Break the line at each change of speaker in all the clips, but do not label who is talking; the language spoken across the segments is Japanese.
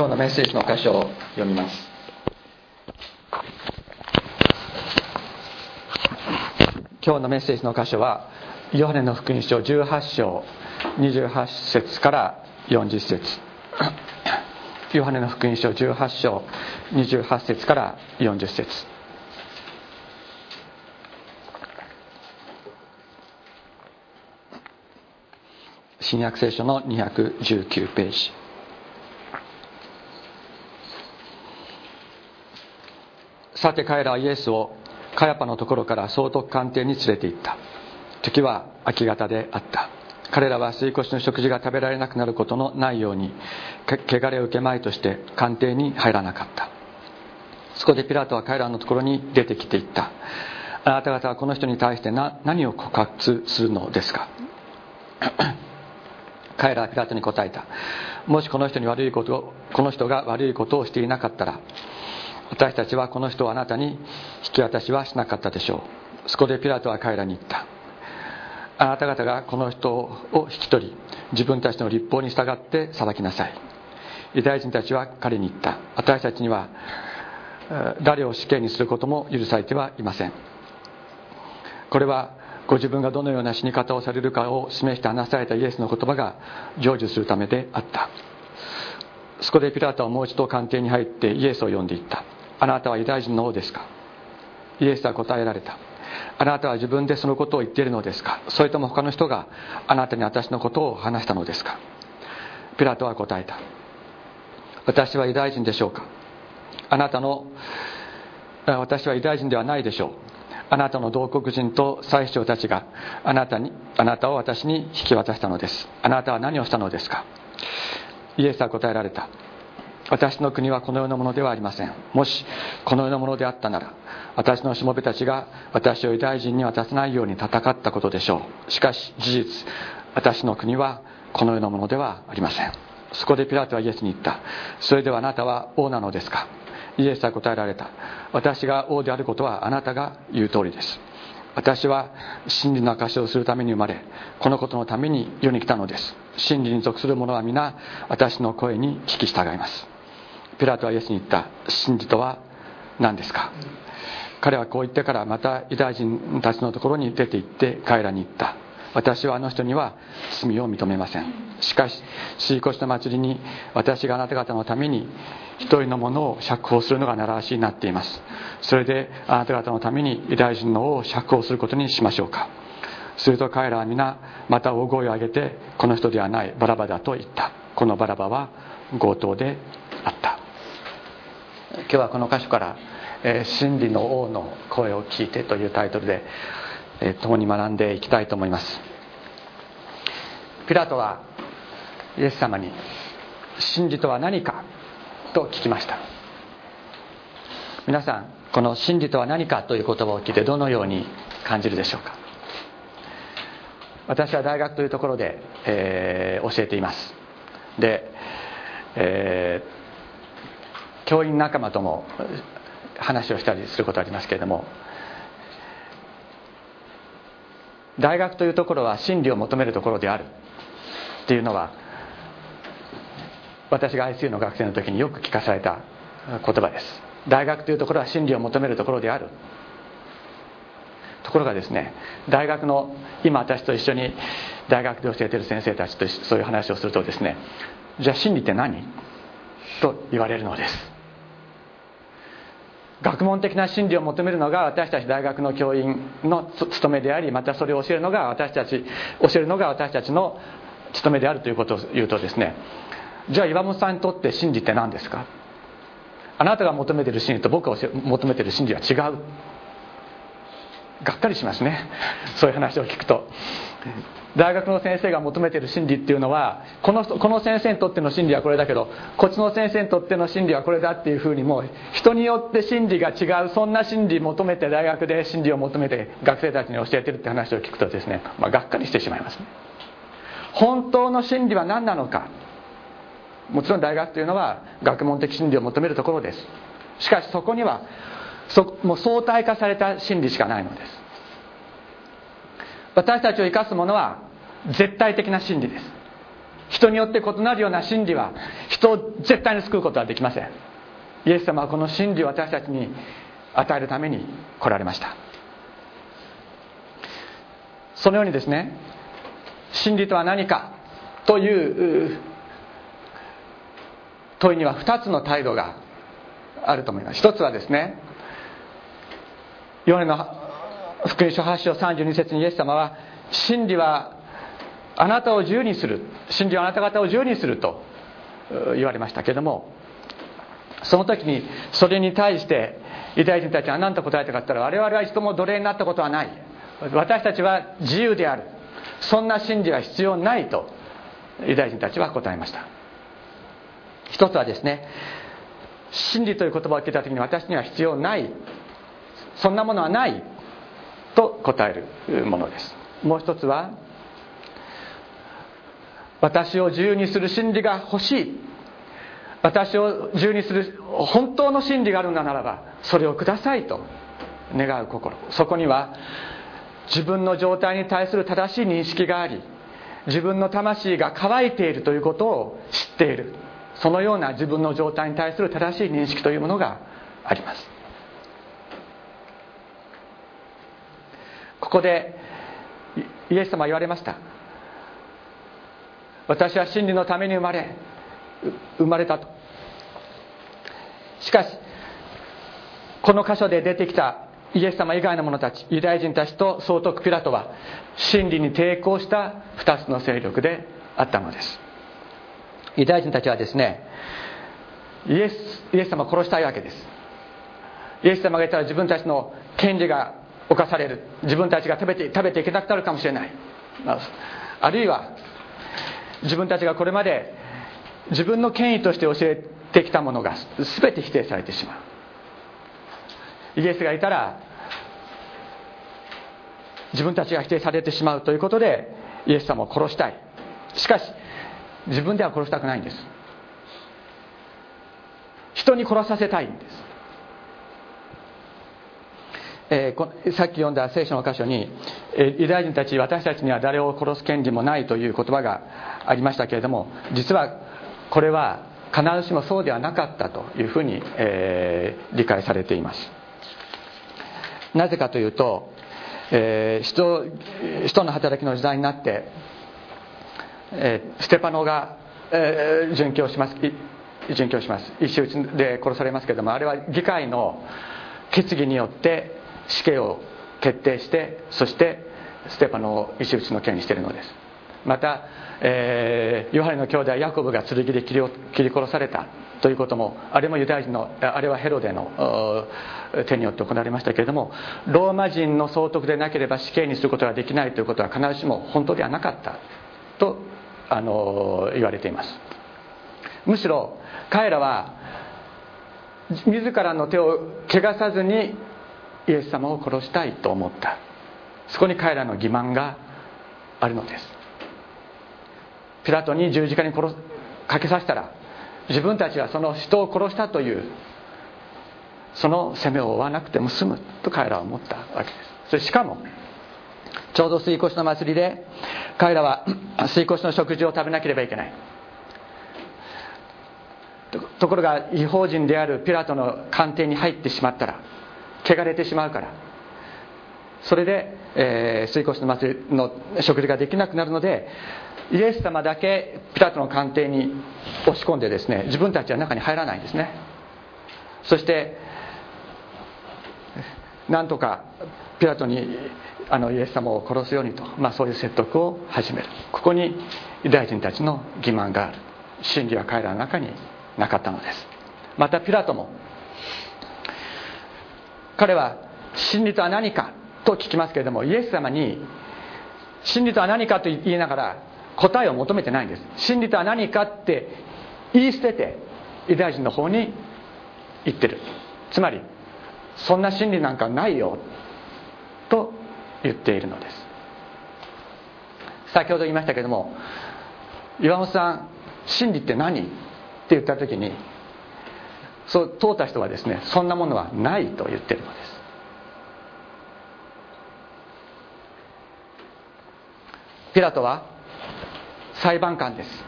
今日のメッセージの箇所を読みます。今日のメッセージの箇所はヨハネの福音書18章28節から40節。ヨハネの福音書18章28節から40節。新約聖書の219ページ。さて彼らはイエスをカヤパのところから総督官邸に連れて行った。時は明け方であった。彼らは吸い越しの食事が食べられなくなることのないように汚れを受けまいとして官邸に入らなかった。そこでピラトは彼らのところに出てきていった。あなた方はこの人に対して何を告発するのですか？彼らはピラトに答えた。もしこの人に悪いことをこの人が悪いことをしていなかったら私たちはこの人をあなたに引き渡しはしなかったでしょう。そこでピラトは彼らに言った。あなた方がこの人を引き取り自分たちの立法に従って裁きなさい。ユダヤ人たちは彼に言った。私たちには誰を死刑にすることも許されてはいません。これはご自分がどのような死に方をされるかを示して話されたイエスの言葉が成就するためであった。そこでピラトはもう一度官邸に入ってイエスを呼んでいった。あなたはユダヤ人の王ですか？イエスは答えられた。あなたは自分でそのことを言っているのですか？それとも他の人があなたに私のことを話したのですか？ピラトは答えた。私はユダヤ人でしょうか？あなたの私はユダヤ人ではないでしょう。あなたの同国人と祭司長たちがあなたにあなたを私に引き渡したのです。あなたは何をしたのですか？イエスは答えられた。私の国はこのようなものではありません。もしこのようなものであったなら私のしもべたちが私をユダヤ人に渡さないように戦ったことでしょう。しかし事実私の国はこのようなものではありません。そこでピラトはイエスに言った。それではあなたは王なのですか？イエスは答えられた。私が王であることはあなたが言う通りです。私は真理の証しをするために生まれこのことのために世に来たのです。真理に属する者は皆私の声に聞き従います。ピラトはイエスに言った。真理とは何ですか？彼はこう言ってからまたユダヤ人たちのところに出て行って彼らに言った。私はあの人には罪を認めません。しかしシーコシの祭りに私があなた方のために一人のものを釈放するのが習わしになっています。それであなた方のためにユダヤ人の王を釈放することにしましょうか。すると彼らは皆また大声を上げてこの人ではないバラバだと言った。このバラバは強盗であった。今日はこの箇所から「え、真理の王の声を聞いて」というタイトルで、え、共に学んでいきたいと思いますピラトはイエス様に「真理とは何か?」と聞きました皆さんこの「真理とは何か?」という言葉を聞いてどのように感じるでしょうか私は大学というところで、えー、教えていますで、えー教員仲間とも話をしたりすることありますけれども大学というところは真理を求めるところであるっていうのは私が ICU の学生の時によく聞かされた言葉です。大学というところは真理を求めるところである。ところがですね大学の今私と一緒に大学で教えてる先生たちとそういう話をするとですねじゃあ真理って何？と言われるのです。学問的な真理を求めるのが私たち大学の教員の務めでありまたそれを教えるのが私たち教えるのが私たちの務めであるということを言うとですね。じゃあ岩本さんにとって真理って何ですか？あなたが求めている真理と僕が求めている真理は違う。がっかりしますね。そういう話を聞くと。大学の先生が求めてる真理っていうのはこのこの先生にとっての真理はこれだけどこっちの先生にとっての真理はこれだっていうふうにもう人によって真理が違うそんな真理求めて大学で真理を求めて学生たちに教えてるって話を聞くとですね、まあ、がっかりしてしまいますね。本当の真理は何なのか。もちろん大学というのは学問的真理を求めるところです。しかしそこにはそもう相対化された真理しかないのです。私たちを生かすものは絶対的な真理です。人によって異なるような真理は人を絶対に救うことはできません。イエス様はこの真理を私たちに与えるために来られました。そのようにですね真理とは何かという問いには2つの態度があると思います。一つはですねヨハネの福音書8章32節にイエス様は真理はあなたを自由にする。真理はあなた方を自由にすると言われましたけどもその時にそれに対してユダヤ人たちは何と答えたかったら我々は一度も奴隷になったことはない。私たちは自由である。そんな真理は必要ないとユダヤ人たちは答えました。一つはですね真理という言葉を聞いた時に私には必要ない。そんなものはない。と答えるものです。もう一つは私を自由にする真理が欲しい。私を自由にする本当の真理があるのならばそれをくださいと願う心。そこには自分の状態に対する正しい認識があり自分の魂が乾いているということを知っている。そのような自分の状態に対する正しい認識というものがあります。ここでイエス様は言われました。私は真理のために生まれ生まれたと。しかしこの箇所で出てきたイエス様以外の者たちユダヤ人たちと総督ピラトは真理に抵抗した2つの勢力であったのです。ユダヤ人たちはですねイエスイエス様を殺したいわけです。イエス様が言ったら自分たちの権利が侵される。自分たちが食べて食べていけなくなるかもしれない。あるいは自分たちがこれまで自分の権威として教えてきたものが全て否定されてしまう。イエスがいたら自分たちが否定されてしまうということでイエス様を殺したい。しかし自分では殺したくないんです。人に殺させたいんです、えー、さっき読んだ聖書の箇所に、えー、ユダヤ人たち私たちには誰を殺す権利もないという言葉がありましたけれども実はこれは必ずしもそうではなかったというふうに、えー、理解されています。なぜかというと、えー、人人の働きの時代になって、えー、ステパノが、えー、殉教します。殉教します。石打ちで殺されますけれどもあれは議会の決議によって死刑を決定してそしてステパノを石打ちの刑にしているのです。またえー、ヨハネの兄弟ヤコブが剣で切り切り殺されたということもあれもユダヤ人のあれはヘロデの手によって行われましたけれどもローマ人の総督でなければ死刑にすることができないということは必ずしも本当ではなかったとあの言われています。むしろ彼らは自らの手を汚さずにイエス様を殺したいと思った。そこに彼らの欺瞞があるのです。ピラトに十字架に殺かけさせたら自分たちはその人を殺したというその責めを負わなくても済むと彼らは思ったわけです。それしかもちょうど水越の祭りで彼らは 水越の食事を食べなければいけない。ところが違法人であるピラトの官邸に入ってしまったら汚れてしまうから。それで、えー、水越の祭りの食事ができなくなるのでイエス様だけピラトの官邸に押し込んでですね自分たちは中に入らないんですね。そしてなんとかピラトにあのイエス様を殺すようにと、まあ、そういう説得を始める。ここにユダヤ人たちの欺瞞がある。真理は彼らの中になかったのです。またピラトも彼は真理とは何かと聞きますけれどもイエス様に真理とは何かと言いながら答えを求めてないんです。真理とは何かって言い捨ててユダヤ人の方に言ってる。つまりそんな真理なんかないよと言っているのです。先ほど言いましたけども岩本さん真理って何って言った時にそう通った人はですねそんなものはないと言ってるのです。ピラトは裁判官です。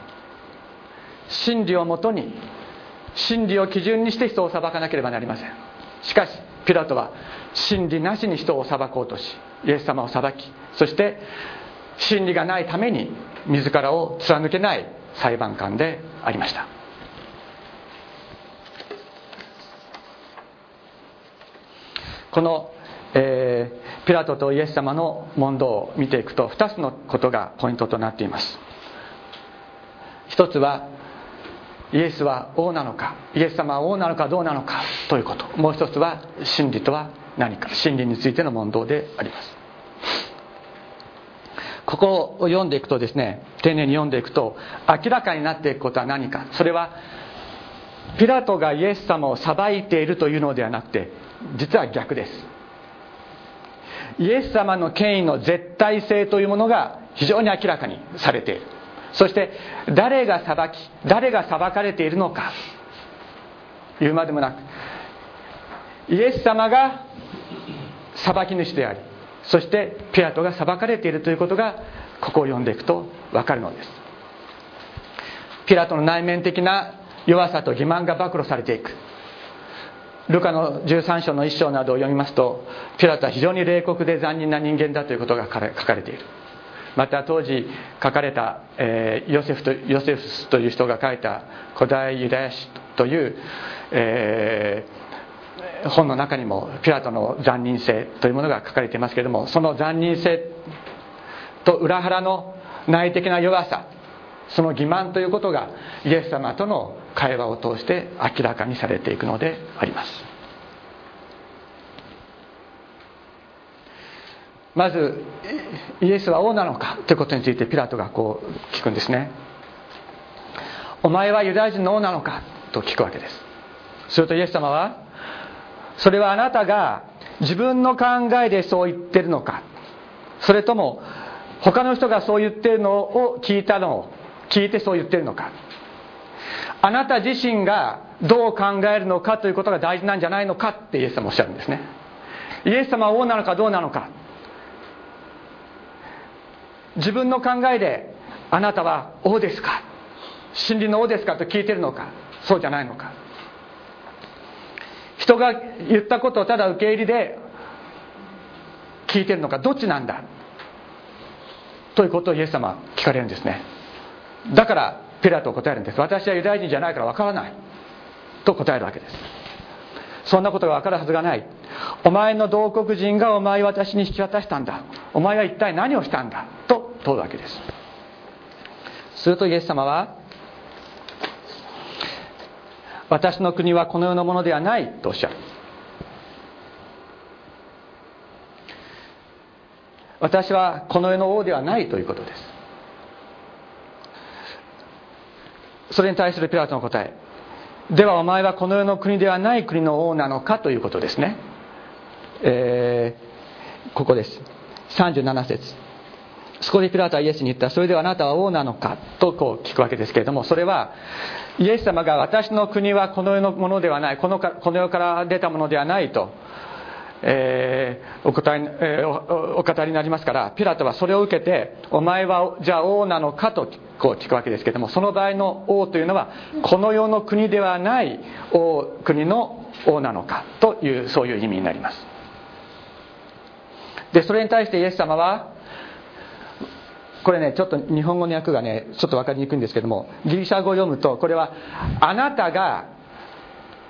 真理をもとに真理を基準にして人を裁かなければなりません。しかしピラトは真理なしに人を裁こうとしイエス様を裁きそして真理がないために自らを貫けない裁判官でありました。この、えー、ピラトとイエス様の問答を見ていくと2つのことがポイントとなっています。一つはイエスは王なのかイエス様は王なのかどうなのかということ。もう一つは真理とは何か真理についての問答であります。ここを読んでいくとですね丁寧に読んでいくと明らかになっていくことは何か。それはピラトがイエス様を裁いているというのではなくて実は逆です。イエス様の権威の絶対性というものが非常に明らかにされている。そして誰が裁き誰が裁かれているのか。言うまでもなくイエス様が裁き主でありそしてピラトが裁かれているということがここを読んでいくと分かるのです。ピラトの内面的な弱さと欺瞞が暴露されていく。ルカの13章の一章などを読みますとピラトは非常に冷酷で残忍な人間だということが書かれている。また当時書かれた、えー、ヨセフとヨセフスという人が書いた古代ユダヤ史という、えー、本の中にもピラトの残忍性というものが書かれていますけれどもその残忍性と裏腹の内的な弱さその欺瞞ということがイエス様との会話を通して明らかにされていくのであります。まずイエスは王なのかということについてピラトがこう聞くんですね。お前はユダヤ人の王なのかと聞くわけです。するとイエス様はそれはあなたが自分の考えでそう言ってるのか。それとも他の人がそう言ってるのを聞いたのを聞いてそう言ってるのか。あなた自身がどう考えるのかということが大事なんじゃないのかってイエス様おっしゃるんですね。イエス様は王なのかどうなのか。自分の考えであなたは王ですか。真理の王ですかと聞いてるのか。そうじゃないのか。人が言ったことをただ受け入れで聞いてるのか。どっちなんだ。ということをイエス様は聞かれるんですね。だからピラトを答えるんです。私はユダヤ人じゃないからわからない。と答えるわけです。そんなことが分かるはずがない。お前の同国人がお前を私に引き渡したんだ。お前は一体何をしたんだ。と問うわけです。するとイエス様は私の国はこの世のものではない。とおっしゃる。私はこの世の王ではない。ということです。それに対するピラトの答え。ではお前はこの世の国ではない国の王なのかということですね、えー、ここです。37節。そこでピラトはイエスに言ったそれではあなたは王なのかとこう聞くわけですけれどもそれはイエス様が私の国はこの世のものではない。このかこの世から出たものではないと。えー、お答え、えー、おお語りになりますからピラトはそれを受けてお前はじゃあ王なのかとこう聞くわけですけどもその場合の王というのはこの世の国ではない王国の王なのかというそういう意味になります。でそれに対してイエス様はこれねちょっと日本語の訳がねちょっと分かりにくいんですけどもギリシャ語を読むとこれはあなたが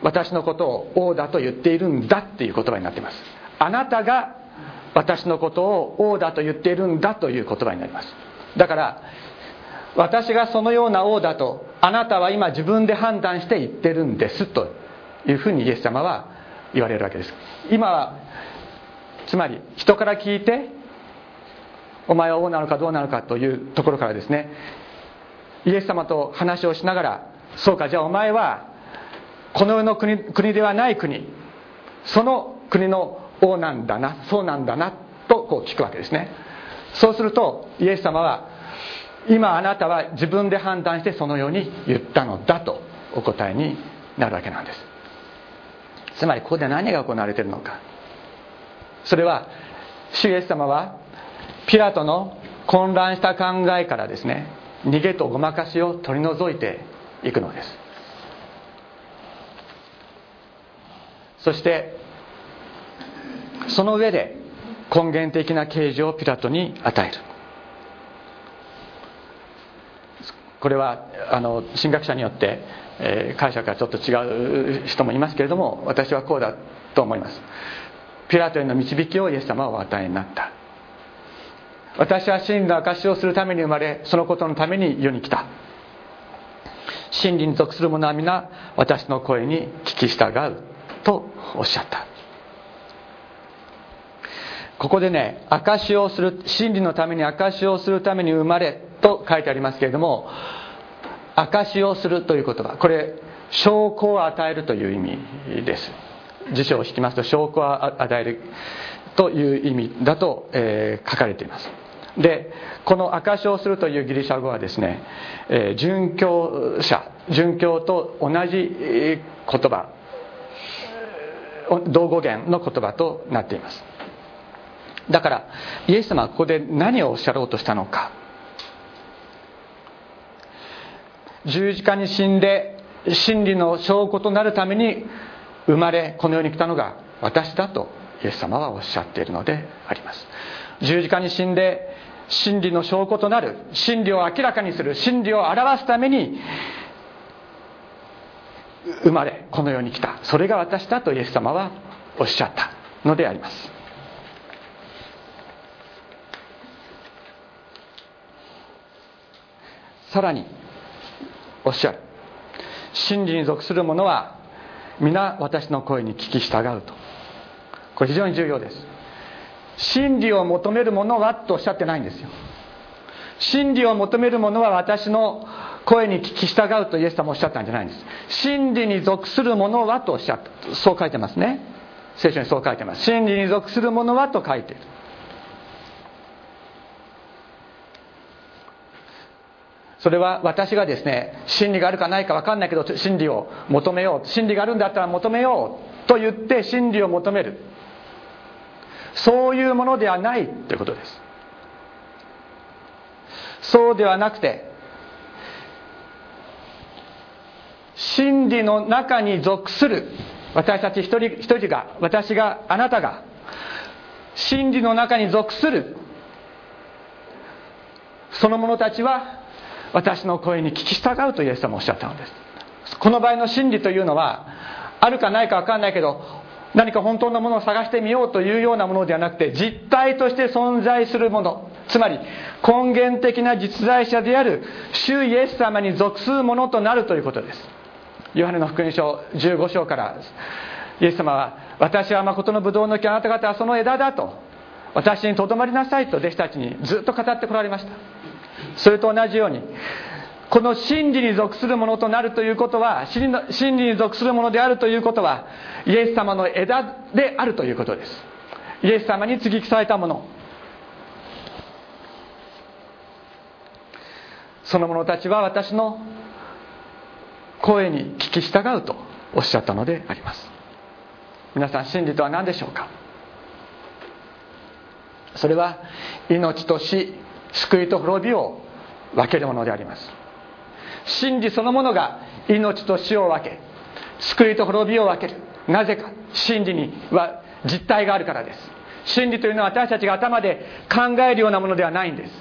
私のことを王だと言っているんだっていう言葉になっています。あなたが私のことを王だと言っているんだという言葉になります。だから私がそのような王だとあなたは今自分で判断して言ってるんですというふうにイエス様は言われるわけです。今はつまり人から聞いてお前は王なのかどうなのかというところからですねイエス様と話をしながらそうかじゃあお前はこの世の国国ではない国。その国の王なんだなそうなんだなとこう聞くわけですね。そうするとイエス様は今あなたは自分で判断してそのように言ったのだとお答えになるわけなんです。つまりここで何が行われているのか。それは主イエス様はピラトの混乱した考えからですね逃げとごまかしを取り除いていくのです。そしてその上で根源的な啓示をピラトに与える。これはあの神学者によって、えー、解釈がちょっと違う人もいますけれども私はこうだと思います。ピラトへの導きをイエス様はお与えになった。私は真理の証しをするために生まれそのことのために世に来た。真理に属する者は皆私の声に聞き従う。とおっしゃった。ここでね証しをする真理のために証しをするために生まれと書いてありますけれども証しをするという言葉。これ証拠を与えるという意味です。辞書を引きますと証拠を与えるという意味だと、えー、書かれています。でこの証しをするというギリシャ語はですね、えー、殉教者殉教と同じ言葉。同語源の言葉となっています。だからイエス様はここで何をおっしゃろうとしたのか。十字架に死んで真理の証拠となるために生まれこの世に来たのが私だとイエス様はおっしゃっているのであります。十字架に死んで真理の証拠となる真理を明らかにする真理を表すために生まれこの世に来た。それが私だとイエス様はおっしゃったのであります。さらにおっしゃる。真理に属する者は皆私の声に聞き従うと。これ非常に重要です。真理を求める者はとおっしゃってないんですよ。真理を求める者は私の声に聞き従うとイエス様おっしゃったんじゃないんです。真理に属する者はとおっしゃった。そう書いてますね。聖書にそう書いてます。真理に属する者はと書いている。それは私がですね真理があるかないか分かんないけど真理を求めよう。真理があるんだったら求めようと言って真理を求める。そういうものではないということです。そうではなくて真理の中に属する。私たち一人一人が私があなたが真理の中に属する。その者たちは私の声に聞き従うとイエス様おっしゃったのです。この場合の真理というのはあるかないか分かんないけど何か本当のものを探してみようというようなものではなくて実体として存在するもの。つまり根源的な実在者である主イエス様に属するものとなるということです。ヨハネの福音書15章からイエス様は私は誠のブドウの木あなた方はその枝だと私にとどまりなさいと弟子たちにずっと語ってこられました。それと同じようにこの真理に属するものとなるということは真理に属するものであるということはイエス様の枝であるということです。イエス様に接ぎ木されたもの。その者たちは私の声に聞き従うとおっしゃったのであります。皆さん真理とは何でしょうか？それは命と死救いと滅びを分けるものであります。真理そのものが命と死を分け救いと滅びを分ける。なぜか真理には実体があるからです。真理というのは私たちが頭で考えるようなものではないんです。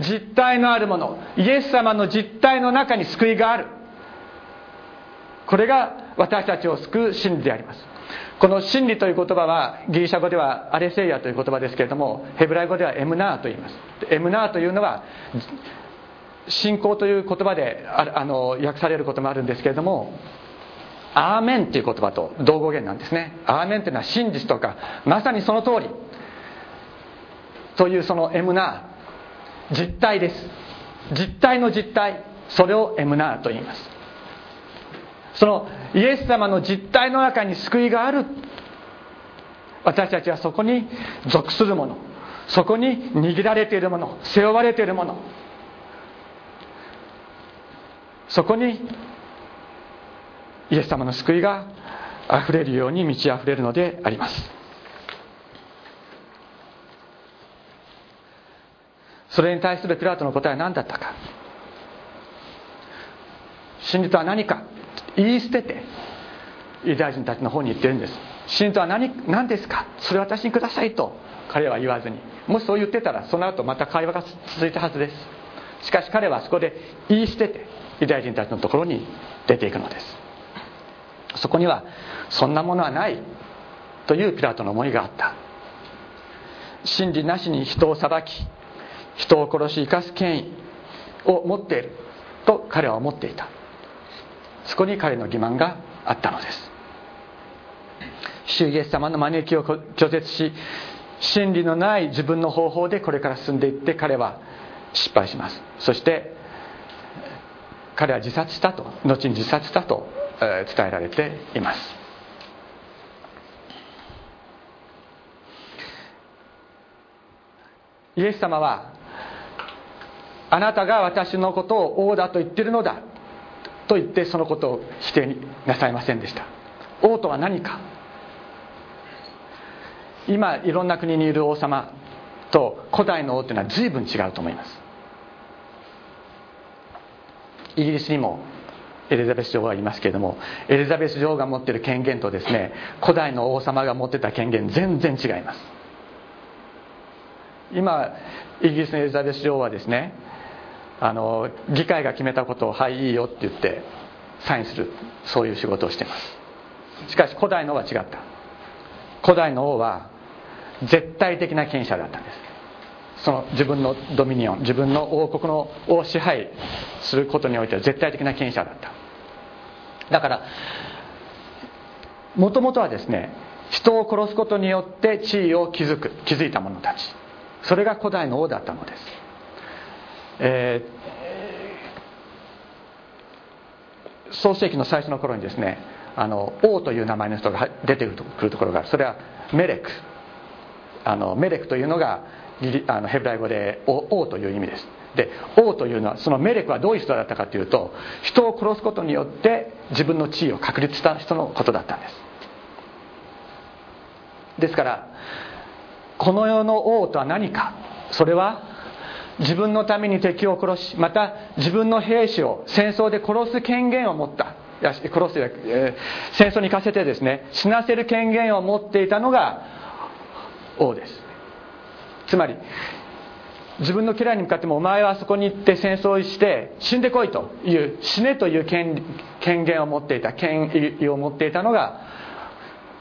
実体のあるものイエス様の実体の中に救いがある。これが私たちを救う真理であります。この真理という言葉はギリシャ語ではアレセイヤという言葉ですけれどもヘブライ語ではエムナーと言います。エムナーというのは信仰という言葉であの訳されることもあるんですけれどもアーメンという言葉と同語源なんですね。アーメンというのは真実とかまさにその通り。というそのエムナー。実体です。実体の実体。それをエムナーと言います。そのイエス様の実体の中に救いがある。私たちはそこに属するもの。そこに握られているもの。背負われているもの。そこにイエス様の救いがあふれるように満ち溢れるのであります。それに対するピラトの答えは何だったか。真理とは何か。言い捨ててユダヤ人たちの方に言ってるんです。真理とは何何ですか？それ私にくださいと彼は言わずに。もしそう言ってたらその後また会話が続いたはずです。しかし彼はそこで言い捨ててユダヤ人たちのところに出ていくのです。そこにはそんなものはないというピラトの思いがあった。真理なしに人を裁き人を殺し生かす権威を持っていると彼は思っていた。そこに彼の欺瞞があったのです。主イエス様の招きを拒絶し真理のない自分の方法でこれから進んでいって彼は失敗します。そして彼は自殺したと後に自殺したと伝えられています。イエス様はあなたが私のことを王だと言ってるのだ。と言ってそのことを否定なさいませんでした。王とは何か。今いろんな国にいる王様と古代の王というのは随分違うと思います。イギリスにもエリザベス女王がいますけれどもエリザベス女王が持っている権限とですね古代の王様が持ってた権限全然違います。今イギリスのエリザベス女王はですねあの議会が決めたことを「はいいいよ」って言ってサインするそういう仕事をしています。しかし古代の王は違った。古代の王は絶対的な権威者だったんです。その自分のドミニオン自分の王国のを支配することにおいては絶対的な権威者だった。だからもともとはですね人を殺すことによって地位を築く築いた者たち。それが古代の王だったのです、えー、創世紀の最初の頃にですねあの王という名前の人が出てくるところがそれはメレク。あのメレクというのがあのヘブライ語で王という意味です。で王というのはそのメレクはどういう人だったかというと人を殺すことによって自分の地位を確立した人のことだったんです。ですからこの世の王とは何か？それは自分のために敵を殺しまた自分の兵士を戦争で殺す権限を持った。いや殺す、えー、戦争に行かせてですね死なせる権限を持っていたのが王です。つまり自分の家来に向かってもお前はそこに行って戦争して死んでこいという死ねという権権限を持っていた権威を持っていたのが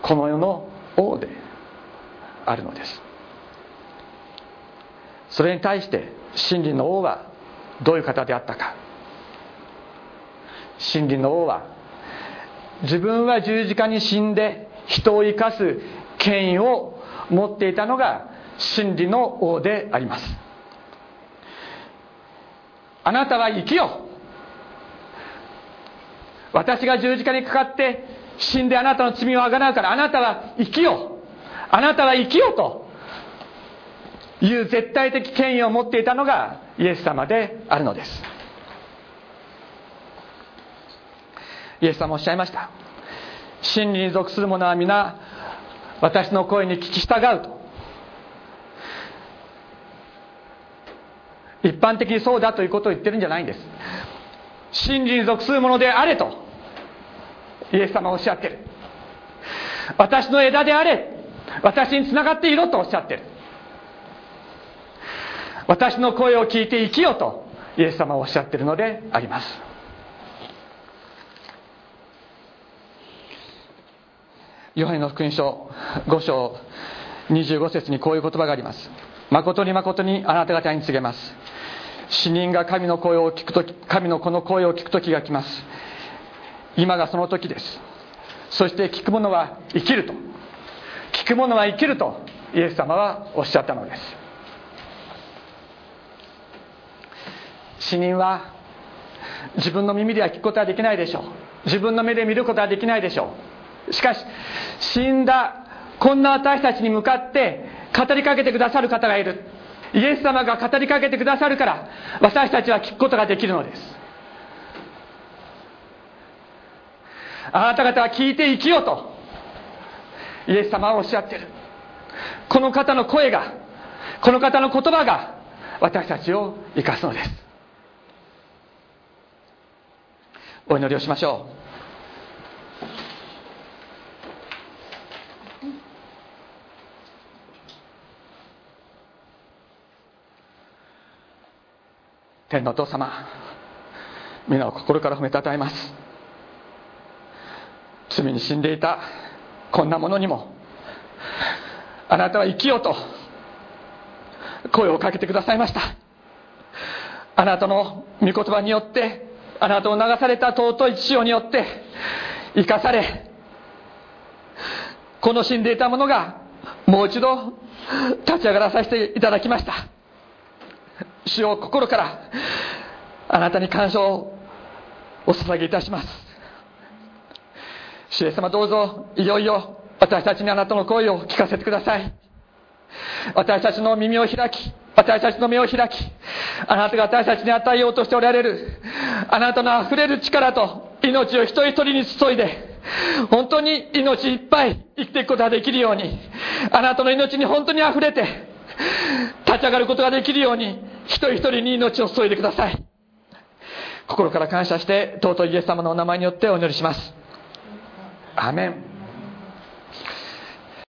この世の王であるのです。それに対して真理の王はどういう方であったか。真理の王は自分は十字架に死んで人を生かす権威を持っていたのが真理の王であります。あなたは生きよ私が十字架にかかって死んであなたの罪をあがなうからあなたは生きよあなたは生きよと。いう絶対的権威を持っていたのがイエス様であるのです。イエス様おっしゃいました。真理に属する者は皆私の声に聞き従うと。一般的にそうだということを言ってるんじゃないんです。真理に属するものであれとイエス様はおっしゃってる。私の枝であれ私につながっていろとおっしゃってる。私の声を聞いて生きよとイエス様はおっしゃってるのであります。ヨハネの福音書5章25節にこういう言葉があります。誠に誠にあなた方に告げます。死人が神の声を聞くとき神のこの声を聞く時が来ます。今がその時です。そして聞く者は生きると。聞く者は生きるとイエス様はおっしゃったのです。死人は自分の耳では聞くことはできないでしょう。自分の目で見ることはできないでしょう。しかし死んだこんな私たちに向かって語りかけてくださる方がいる。イエス様が語りかけてくださるから私たちは聞くことができるのです。あなた方は聞いて生きようとイエス様はおっしゃってる。この方の声がこの方の言葉が私たちを生かすのです。お祈りをしましょう。天のお父様皆を心から褒めたたえます。罪に死んでいたこんなものにもあなたは生きようと声をかけてくださいました。あなたの御言葉によってあなたを流された尊い血潮によって生かされこの死んでいたものがもう一度立ち上がらさせていただきました。主を心からあなたに感謝をお捧げいたします。主イエス様どうぞいよいよ私たちにあなたの声を聞かせてください。私たちの耳を開き私たちの目を開きあなたが私たちに与えようとしておられるあなたの溢れる力と命を一人一人に注いで本当に命いっぱい生きていくことができるようにあなたの命に本当に溢れて立ち上がることができるように一人一人に命を注いでください。心から感謝して尊いイエス様のお名前によってお祈りします。アメン。